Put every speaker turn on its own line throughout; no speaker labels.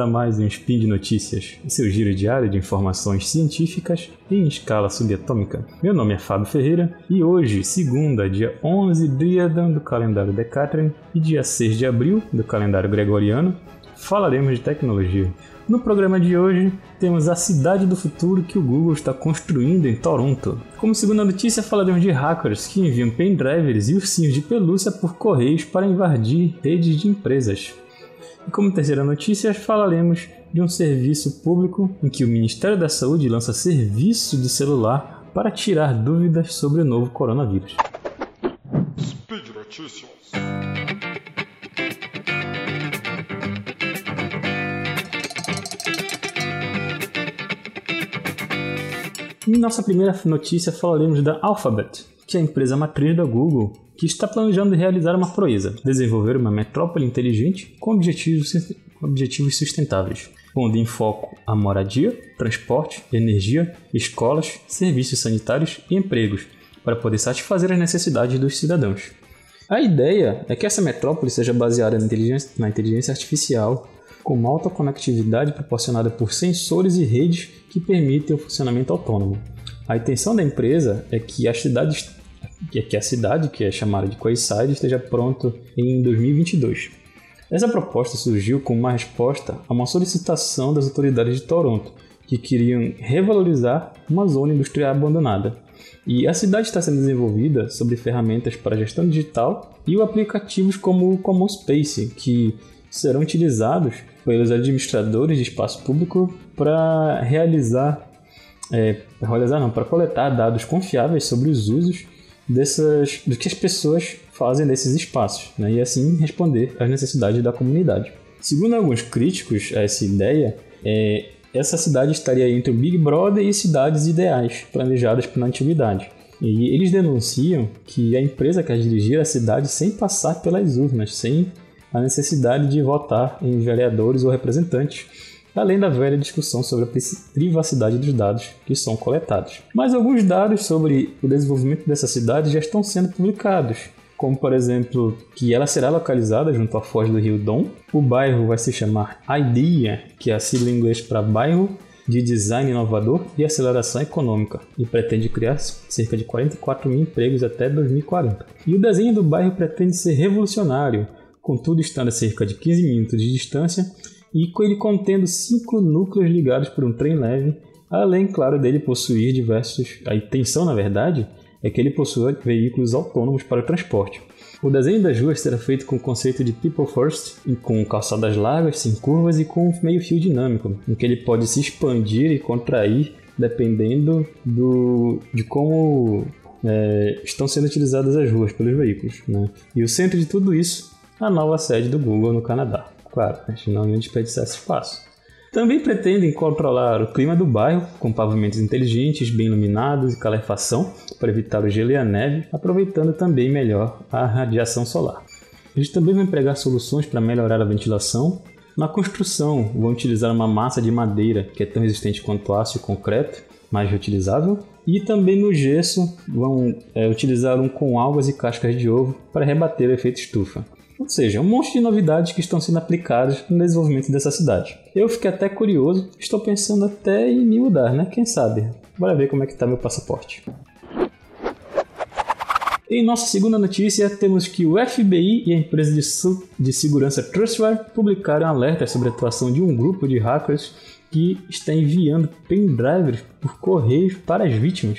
a mais um Spin de Notícias, seu giro diário de informações científicas em escala subatômica. Meu nome é Fábio Ferreira e hoje, segunda, dia 11 Driadan do calendário Decatrian e dia 6 de abril do calendário Gregoriano, falaremos de tecnologia. No programa de hoje, temos a cidade do futuro que o Google está construindo em Toronto. Como segunda notícia, falaremos de hackers que enviam pendrivers e ursinhos de pelúcia por correios para invadir redes de empresas. E como terceira notícia, falaremos de um serviço público em que o Ministério da Saúde lança serviço de celular para tirar dúvidas sobre o novo coronavírus. Speed Notícias. Em nossa primeira notícia falaremos da Alphabet, que é a empresa matriz da Google que está planejando realizar uma proeza, desenvolver uma metrópole inteligente com objetivos, sustentáveis, pondo em foco a moradia, transporte, energia, escolas, serviços sanitários e empregos, para poder satisfazer as necessidades dos cidadãos. A ideia é que essa metrópole seja baseada na inteligência, na inteligência artificial, com uma alta conectividade proporcionada por sensores e redes que permitem o funcionamento autônomo. A intenção da empresa é que as cidades que a cidade, que é chamada de Quayside, esteja pronto em 2022. Essa proposta surgiu como uma resposta a uma solicitação das autoridades de Toronto, que queriam revalorizar uma zona industrial abandonada. E a cidade está sendo desenvolvida sobre ferramentas para gestão digital e aplicativos como o Common Space, que serão utilizados pelos administradores de espaço público para realizar, é, realizar não, para coletar dados confiáveis sobre os usos dessas, do que as pessoas fazem nesses espaços, né? e assim responder às necessidades da comunidade. Segundo alguns críticos a essa ideia, é, essa cidade estaria entre o Big Brother e cidades ideais planejadas pela antiguidade. E eles denunciam que a empresa quer dirigir a cidade sem passar pelas urnas, sem a necessidade de votar em vereadores ou representantes, além da velha discussão sobre a privacidade dos dados que são coletados. Mas alguns dados sobre o desenvolvimento dessa cidade já estão sendo publicados, como por exemplo que ela será localizada junto à foz do rio Dom. O bairro vai se chamar IDEA, que é a sigla em inglês para bairro de design inovador e aceleração econômica, e pretende criar cerca de 44 mil empregos até 2040. E o desenho do bairro pretende ser revolucionário, contudo estando a cerca de 15 minutos de distância e com ele contendo cinco núcleos ligados por um trem leve, além, claro, dele possuir diversos. A intenção, na verdade, é que ele possua veículos autônomos para o transporte. O desenho das ruas será feito com o conceito de People First, com calçadas largas, sem curvas e com meio fio dinâmico, em que ele pode se expandir e contrair dependendo do, de como é, estão sendo utilizadas as ruas pelos veículos. Né? E o centro de tudo isso, a nova sede do Google no Canadá. Claro, a gente não ia desperdiçar esse espaço. Também pretendem controlar o clima do bairro com pavimentos inteligentes, bem iluminados e calefação para evitar o gelo e a neve, aproveitando também melhor a radiação solar. Eles também vão empregar soluções para melhorar a ventilação. Na construção, vão utilizar uma massa de madeira que é tão resistente quanto aço e concreto, mais reutilizável. E também no gesso, vão é, utilizar um com algas e cascas de ovo para rebater o efeito estufa. Ou seja, um monte de novidades que estão sendo aplicadas no desenvolvimento dessa cidade. Eu fiquei até curioso, estou pensando até em me mudar, né? Quem sabe? Bora ver como é que está meu passaporte. Em nossa segunda notícia, temos que o FBI e a empresa de, de segurança Trustware publicaram alertas sobre a atuação de um grupo de hackers que está enviando pendrives por correios para as vítimas.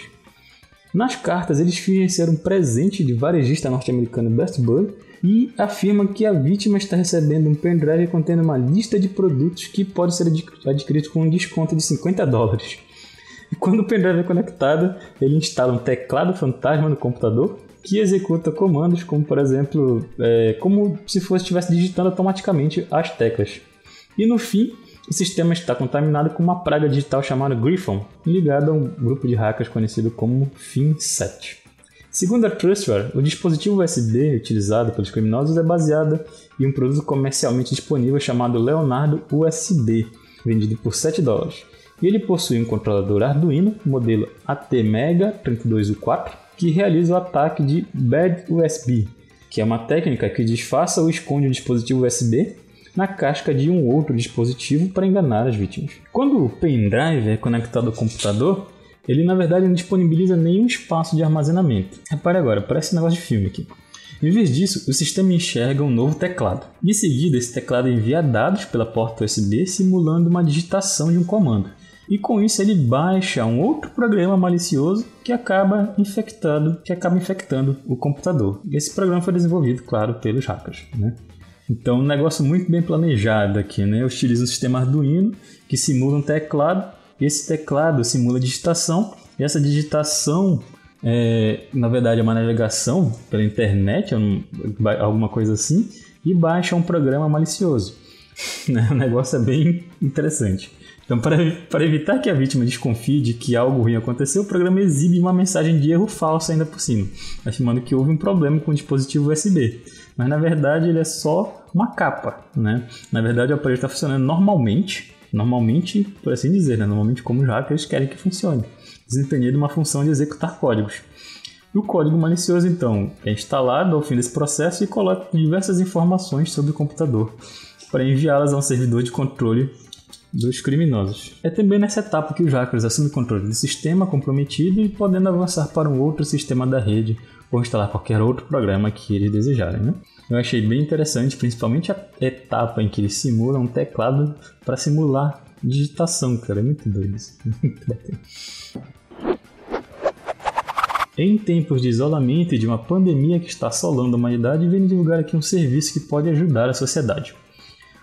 Nas cartas, eles ser um presente de varejista norte-americano Best Buy e afirma que a vítima está recebendo um pendrive contendo uma lista de produtos que pode ser adquirido com um desconto de 50 dólares. E quando o pendrive é conectado, ele instala um teclado fantasma no computador que executa comandos como, por exemplo, é, como se fosse estivesse digitando automaticamente as teclas. E no fim, o sistema está contaminado com uma praga digital chamada Griffon, ligada a um grupo de hackers conhecido como FinSet. Segundo a Trustware, o dispositivo USB utilizado pelos criminosos é baseado em um produto comercialmente disponível chamado Leonardo USB, vendido por 7 dólares. E ele possui um controlador Arduino modelo ATmega32U4 que realiza o ataque de Bad USB, que é uma técnica que disfarça ou esconde o dispositivo USB na casca de um outro dispositivo para enganar as vítimas. Quando o pendrive é conectado ao computador, ele na verdade não disponibiliza nenhum espaço de armazenamento. Repare agora, parece um negócio de filme aqui. Em vez disso, o sistema enxerga um novo teclado. Em seguida, esse teclado envia dados pela porta USB simulando uma digitação de um comando. E com isso ele baixa um outro programa malicioso que acaba infectando, que acaba infectando o computador. Esse programa foi desenvolvido, claro, pelos hackers. Né? Então, um negócio muito bem planejado aqui, né? Utiliza um sistema Arduino que simula um teclado. Esse teclado simula digitação. E essa digitação, é, na verdade, é uma navegação pela internet, alguma coisa assim, e baixa um programa malicioso. O negócio é bem interessante. Então, para evitar que a vítima desconfie de que algo ruim aconteceu, o programa exibe uma mensagem de erro falsa ainda por cima, afirmando que houve um problema com o dispositivo USB. Mas na verdade ele é só uma capa, né? Na verdade o aparelho está funcionando normalmente, normalmente, por assim dizer, né? normalmente como que eles querem que funcione, desempenhando uma função de executar códigos. E o código malicioso, então, é instalado ao fim desse processo e coloca diversas informações sobre o computador para enviá-las a um servidor de controle dos criminosos. É também nessa etapa que os hackers assumem controle do sistema comprometido e podendo avançar para um outro sistema da rede ou instalar qualquer outro programa que eles desejarem. Né? Eu achei bem interessante, principalmente a etapa em que eles simulam um teclado para simular digitação, cara. É muito doido isso. Em tempos de isolamento e de uma pandemia que está assolando a humanidade, venho divulgar aqui um serviço que pode ajudar a sociedade.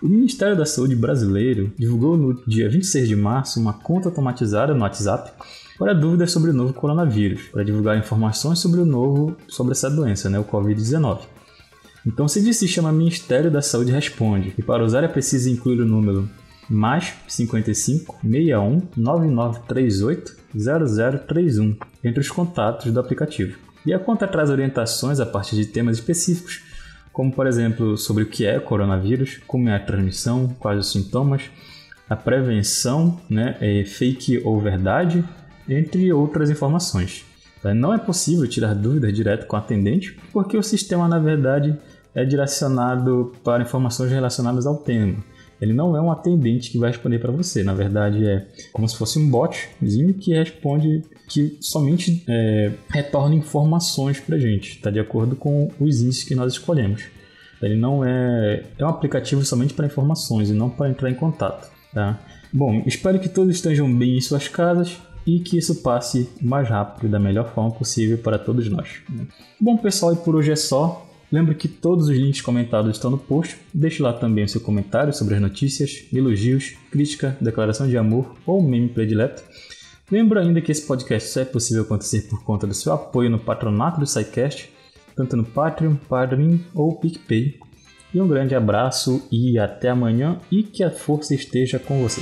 O Ministério da Saúde brasileiro divulgou no dia 26 de março uma conta automatizada no WhatsApp para dúvidas sobre o novo coronavírus, para divulgar informações sobre o novo, sobre essa doença, né, o Covid-19. Então, se se chama Ministério da Saúde Responde, e para usar é preciso incluir o número mais 55 61 9938 0031 entre os contatos do aplicativo. E a conta traz orientações a partir de temas específicos como por exemplo sobre o que é coronavírus, como é a transmissão, quais os sintomas, a prevenção, né, é fake ou verdade, entre outras informações. Tá? Não é possível tirar dúvidas direto com o atendente, porque o sistema na verdade é direcionado para informações relacionadas ao tema. Ele não é um atendente que vai responder para você. Na verdade, é como se fosse um botzinho que responde, que somente é, retorna informações para gente, está de acordo com os índices que nós escolhemos. Ele não é é um aplicativo somente para informações e não para entrar em contato. Tá? Bom, espero que todos estejam bem em suas casas e que isso passe mais rápido e da melhor forma possível para todos nós. Né? Bom, pessoal, e por hoje é só. Lembre que todos os links comentados estão no post. Deixe lá também o seu comentário sobre as notícias, elogios, crítica, declaração de amor ou meme predileto. Lembro ainda que esse podcast só é possível acontecer por conta do seu apoio no patronato do SciCast, tanto no Patreon, Padrim ou PicPay. E um grande abraço e até amanhã e que a força esteja com você.